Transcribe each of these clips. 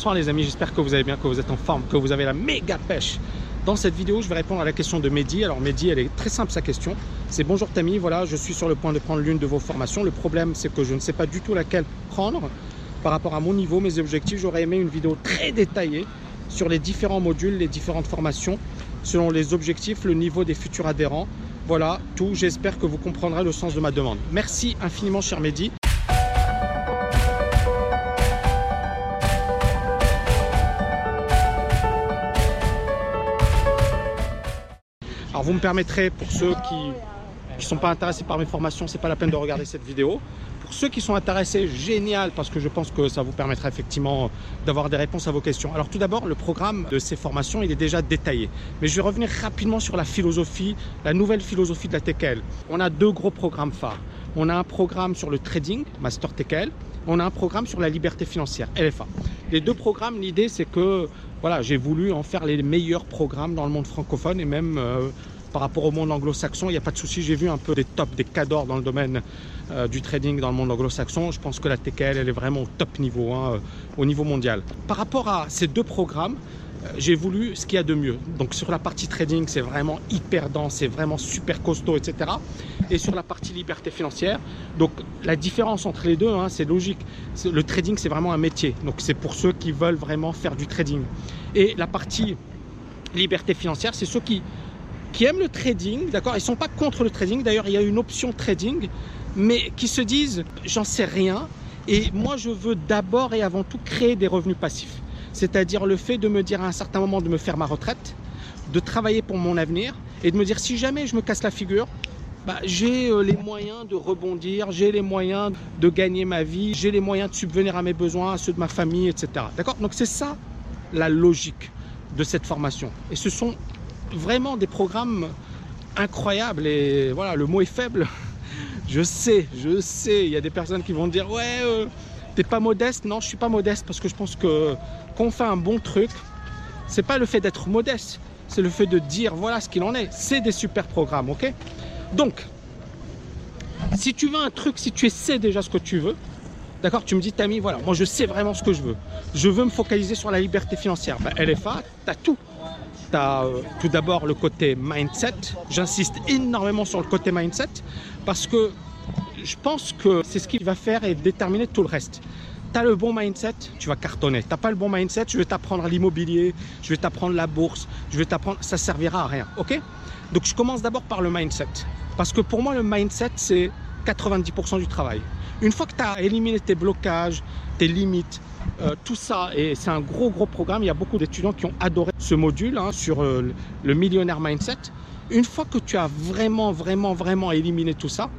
Bonsoir les amis, j'espère que vous allez bien, que vous êtes en forme, que vous avez la méga pêche. Dans cette vidéo, je vais répondre à la question de Mehdi. Alors Mehdi, elle est très simple sa question. C'est bonjour Tammy, voilà, je suis sur le point de prendre l'une de vos formations. Le problème, c'est que je ne sais pas du tout laquelle prendre. Par rapport à mon niveau, mes objectifs, j'aurais aimé une vidéo très détaillée sur les différents modules, les différentes formations, selon les objectifs, le niveau des futurs adhérents. Voilà tout, j'espère que vous comprendrez le sens de ma demande. Merci infiniment cher Mehdi. Alors vous me permettrez, pour ceux qui ne sont pas intéressés par mes formations, c'est pas la peine de regarder cette vidéo. Pour ceux qui sont intéressés, génial, parce que je pense que ça vous permettra effectivement d'avoir des réponses à vos questions. Alors tout d'abord, le programme de ces formations, il est déjà détaillé. Mais je vais revenir rapidement sur la philosophie, la nouvelle philosophie de la TKL. On a deux gros programmes phares. On a un programme sur le trading, Master TKL. On a un programme sur la liberté financière, LFA. Les deux programmes, l'idée c'est que voilà, j'ai voulu en faire les meilleurs programmes dans le monde francophone et même euh, par rapport au monde anglo-saxon, il n'y a pas de souci. J'ai vu un peu des tops, des cadors dans le domaine euh, du trading dans le monde anglo-saxon. Je pense que la TKL, elle est vraiment au top niveau, hein, euh, au niveau mondial. Par rapport à ces deux programmes, j'ai voulu ce qu'il y a de mieux. Donc sur la partie trading, c'est vraiment hyper dense, c'est vraiment super costaud, etc. Et sur la partie liberté financière, donc la différence entre les deux, hein, c'est logique. Le trading, c'est vraiment un métier. Donc c'est pour ceux qui veulent vraiment faire du trading. Et la partie liberté financière, c'est ceux qui, qui aiment le trading, d'accord Ils sont pas contre le trading. D'ailleurs, il y a une option trading, mais qui se disent, j'en sais rien. Et moi, je veux d'abord et avant tout créer des revenus passifs c'est-à-dire le fait de me dire à un certain moment de me faire ma retraite, de travailler pour mon avenir et de me dire si jamais je me casse la figure, bah, j'ai euh, les moyens de rebondir, j'ai les moyens de gagner ma vie, j'ai les moyens de subvenir à mes besoins, à ceux de ma famille, etc. D'accord? Donc c'est ça la logique de cette formation. Et ce sont vraiment des programmes incroyables. Et voilà, le mot est faible. Je sais, je sais, il y a des personnes qui vont dire ouais, euh, t'es pas modeste. Non, je suis pas modeste parce que je pense que qu'on fait un bon truc, c'est pas le fait d'être modeste, c'est le fait de dire voilà ce qu'il en est. C'est des super programmes, ok? Donc, si tu veux un truc, si tu sais déjà ce que tu veux, d'accord, tu me dis, Tammy, voilà, moi je sais vraiment ce que je veux. Je veux me focaliser sur la liberté financière. Ben, LFA, tu as tout. Tu as euh, tout d'abord le côté mindset. J'insiste énormément sur le côté mindset parce que je pense que c'est ce qui va faire et déterminer tout le reste. Tu as le bon mindset, tu vas cartonner. Tu pas le bon mindset, je vais t'apprendre l'immobilier, je vais t'apprendre la bourse, je vais t'apprendre, ça servira à rien, ok? Donc je commence d'abord par le mindset. Parce que pour moi, le mindset, c'est 90% du travail. Une fois que tu as éliminé tes blocages, tes limites, euh, tout ça, et c'est un gros, gros programme, il y a beaucoup d'étudiants qui ont adoré ce module hein, sur euh, le millionnaire mindset. Une fois que tu as vraiment, vraiment, vraiment éliminé tout ça,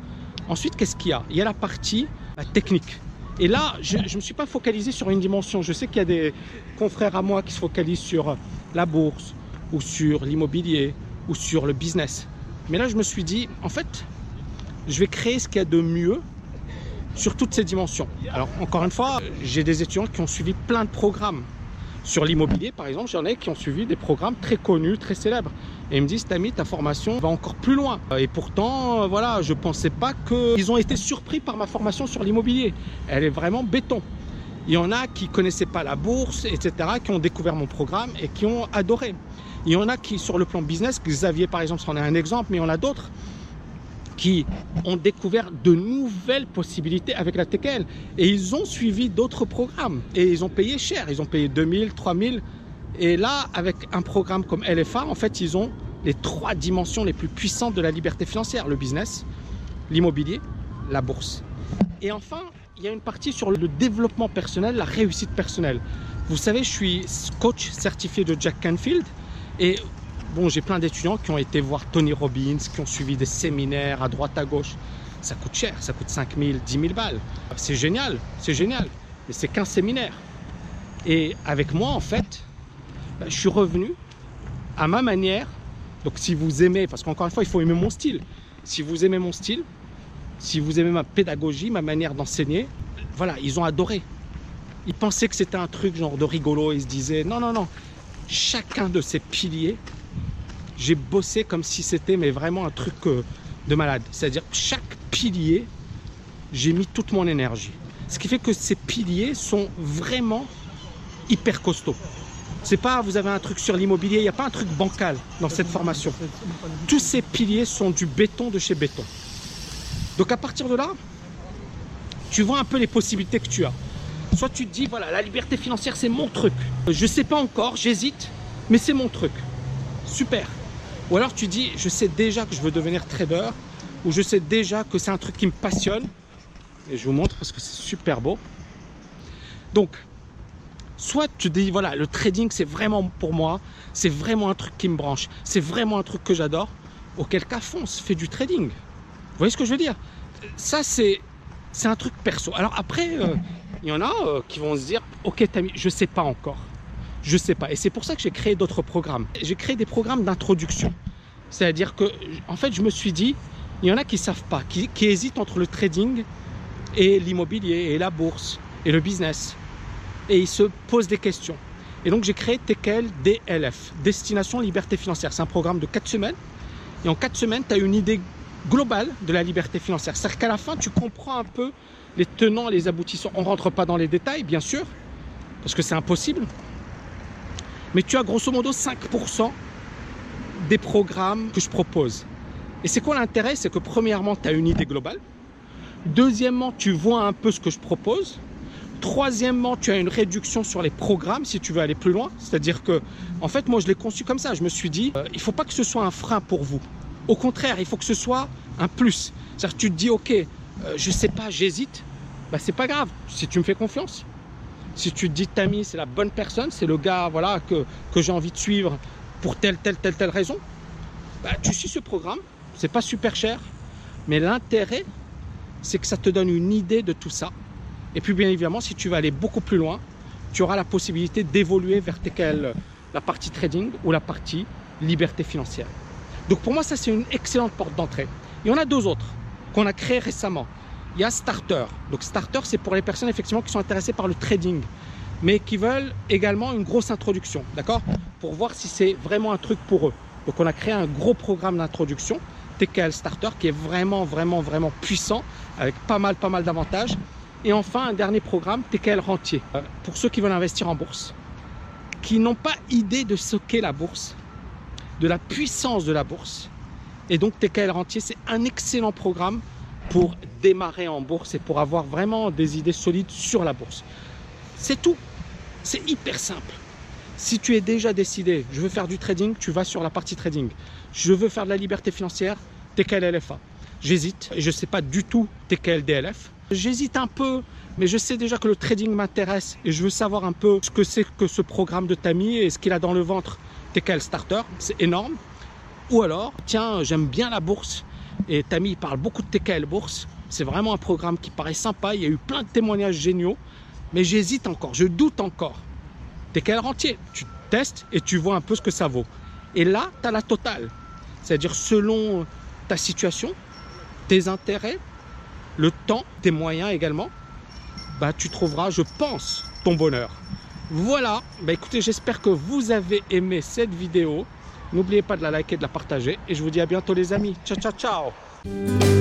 Ensuite, qu'est-ce qu'il y a? Il y a la partie technique. Et là, je ne me suis pas focalisé sur une dimension. Je sais qu'il y a des confrères à moi qui se focalisent sur la bourse ou sur l'immobilier ou sur le business. Mais là, je me suis dit, en fait, je vais créer ce qu'il y a de mieux sur toutes ces dimensions. Alors, encore une fois, j'ai des étudiants qui ont suivi plein de programmes. Sur l'immobilier, par exemple, j'en ai qui ont suivi des programmes très connus, très célèbres. Et ils me disent, Tammy, ta formation va encore plus loin. Et pourtant, euh, voilà, je ne pensais pas qu'ils ont été surpris par ma formation sur l'immobilier. Elle est vraiment béton. Il y en a qui ne connaissaient pas la bourse, etc., qui ont découvert mon programme et qui ont adoré. Il y en a qui, sur le plan business, Xavier par exemple, c'en est un exemple, mais il y en a d'autres qui ont découvert de nouvelles possibilités avec la TKL. Et ils ont suivi d'autres programmes. Et ils ont payé cher. Ils ont payé 2000, 3000 et là, avec un programme comme LFA, en fait, ils ont les trois dimensions les plus puissantes de la liberté financière, le business, l'immobilier, la bourse. Et enfin, il y a une partie sur le développement personnel, la réussite personnelle. Vous savez, je suis coach certifié de Jack Canfield et bon, j'ai plein d'étudiants qui ont été voir Tony Robbins, qui ont suivi des séminaires à droite à gauche. Ça coûte cher, ça coûte 5 000, 10 000 balles. C'est génial, c'est génial. Mais c'est qu'un séminaire. Et avec moi, en fait, bah, je suis revenu à ma manière. Donc si vous aimez, parce qu'encore une fois, il faut aimer mon style. Si vous aimez mon style, si vous aimez ma pédagogie, ma manière d'enseigner, voilà, ils ont adoré. Ils pensaient que c'était un truc genre de rigolo. Ils se disaient, non, non, non. Chacun de ces piliers, j'ai bossé comme si c'était mais vraiment un truc euh, de malade. C'est-à-dire chaque pilier, j'ai mis toute mon énergie. Ce qui fait que ces piliers sont vraiment hyper costaud. C'est pas, vous avez un truc sur l'immobilier, il n'y a pas un truc bancal dans cette formation. Tous ces piliers sont du béton de chez béton. Donc à partir de là, tu vois un peu les possibilités que tu as. Soit tu te dis, voilà, la liberté financière, c'est mon truc. Je sais pas encore, j'hésite, mais c'est mon truc. Super. Ou alors tu dis, je sais déjà que je veux devenir trader, ou je sais déjà que c'est un truc qui me passionne. Et je vous montre parce que c'est super beau. Donc, soit tu dis, voilà, le trading, c'est vraiment pour moi, c'est vraiment un truc qui me branche, c'est vraiment un truc que j'adore. Auquel cas, fonce, fais du trading. Vous voyez ce que je veux dire? Ça, c'est un truc perso. Alors après, euh, il y en a euh, qui vont se dire, ok Tammy, je sais pas encore. Je sais pas. Et c'est pour ça que j'ai créé d'autres programmes. J'ai créé des programmes d'introduction. C'est-à-dire que, en fait, je me suis dit, il y en a qui savent pas, qui, hésitent entre le trading et l'immobilier et la bourse et le business. Et ils se posent des questions. Et donc j'ai créé TKL DLF, Destination Liberté Financière. C'est un programme de 4 semaines. Et en 4 semaines, tu as une idée globale de la liberté financière. C'est-à-dire qu'à la fin, tu comprends un peu les tenants, les aboutissants. On ne rentre pas dans les détails, bien sûr, parce que c'est impossible. Mais tu as grosso modo 5% des programmes que je propose. Et c'est quoi l'intérêt? C'est que premièrement, tu as une idée globale. Deuxièmement, tu vois un peu ce que je propose. Troisièmement, tu as une réduction sur les programmes si tu veux aller plus loin. C'est-à-dire que, en fait, moi, je l'ai conçu comme ça. Je me suis dit, euh, il ne faut pas que ce soit un frein pour vous. Au contraire, il faut que ce soit un plus. C'est-à-dire que tu te dis, ok, euh, je ne sais pas, j'hésite. Bah, c'est pas grave, si tu me fais confiance. Si tu te dis, Tammy, c'est la bonne personne, c'est le gars voilà, que, j'ai envie de suivre pour telle, telle, telle, telle raison, bah, tu suis ce programme. C'est pas super cher, mais l'intérêt, c'est que ça te donne une idée de tout ça. Et puis, bien évidemment, si tu veux aller beaucoup plus loin, tu auras la possibilité d'évoluer vers la partie trading ou la partie liberté financière. Donc pour moi, ça c'est une excellente porte d'entrée. Il y en a deux autres qu'on a créées récemment. Il y a Starter. Donc Starter, c'est pour les personnes effectivement qui sont intéressées par le trading, mais qui veulent également une grosse introduction, d'accord? Pour voir si c'est vraiment un truc pour eux. Donc on a créé un gros programme d'introduction, TKL Starter, qui est vraiment, vraiment, vraiment puissant, avec pas mal, pas mal d'avantages. Et enfin, un dernier programme, TKL Rentier, euh, pour ceux qui veulent investir en bourse, qui n'ont pas idée de ce qu'est la bourse, de la puissance de la bourse. Et donc TKL Rentier, c'est un excellent programme pour démarrer en bourse et pour avoir vraiment des idées solides sur la bourse. C'est tout. C'est hyper simple. Si tu es déjà décidé, je veux faire du trading, tu vas sur la partie trading. Je veux faire de la liberté financière, TKL LFA. J'hésite je ne sais pas du tout TKL DLF. J'hésite un peu, mais je sais déjà que le trading m'intéresse et je veux savoir un peu ce que c'est que ce programme de Tami et ce qu'il a dans le ventre TKL Starter, c'est énorme. Ou alors, tiens, j'aime bien la bourse et Tammy parle beaucoup de TKL Bourse. C'est vraiment un programme qui paraît sympa. Il y a eu plein de témoignages géniaux, mais j'hésite encore, je doute encore. TKL rentier, tu testes et tu vois un peu ce que ça vaut. Et là, tu as la totale. C'est-à-dire selon ta situation, tes intérêts, le temps, tes moyens également, bah, tu trouveras, je pense, ton bonheur. Voilà, bah écoutez, j'espère que vous avez aimé cette vidéo. N'oubliez pas de la liker, de la partager. Et je vous dis à bientôt les amis. Ciao, ciao, ciao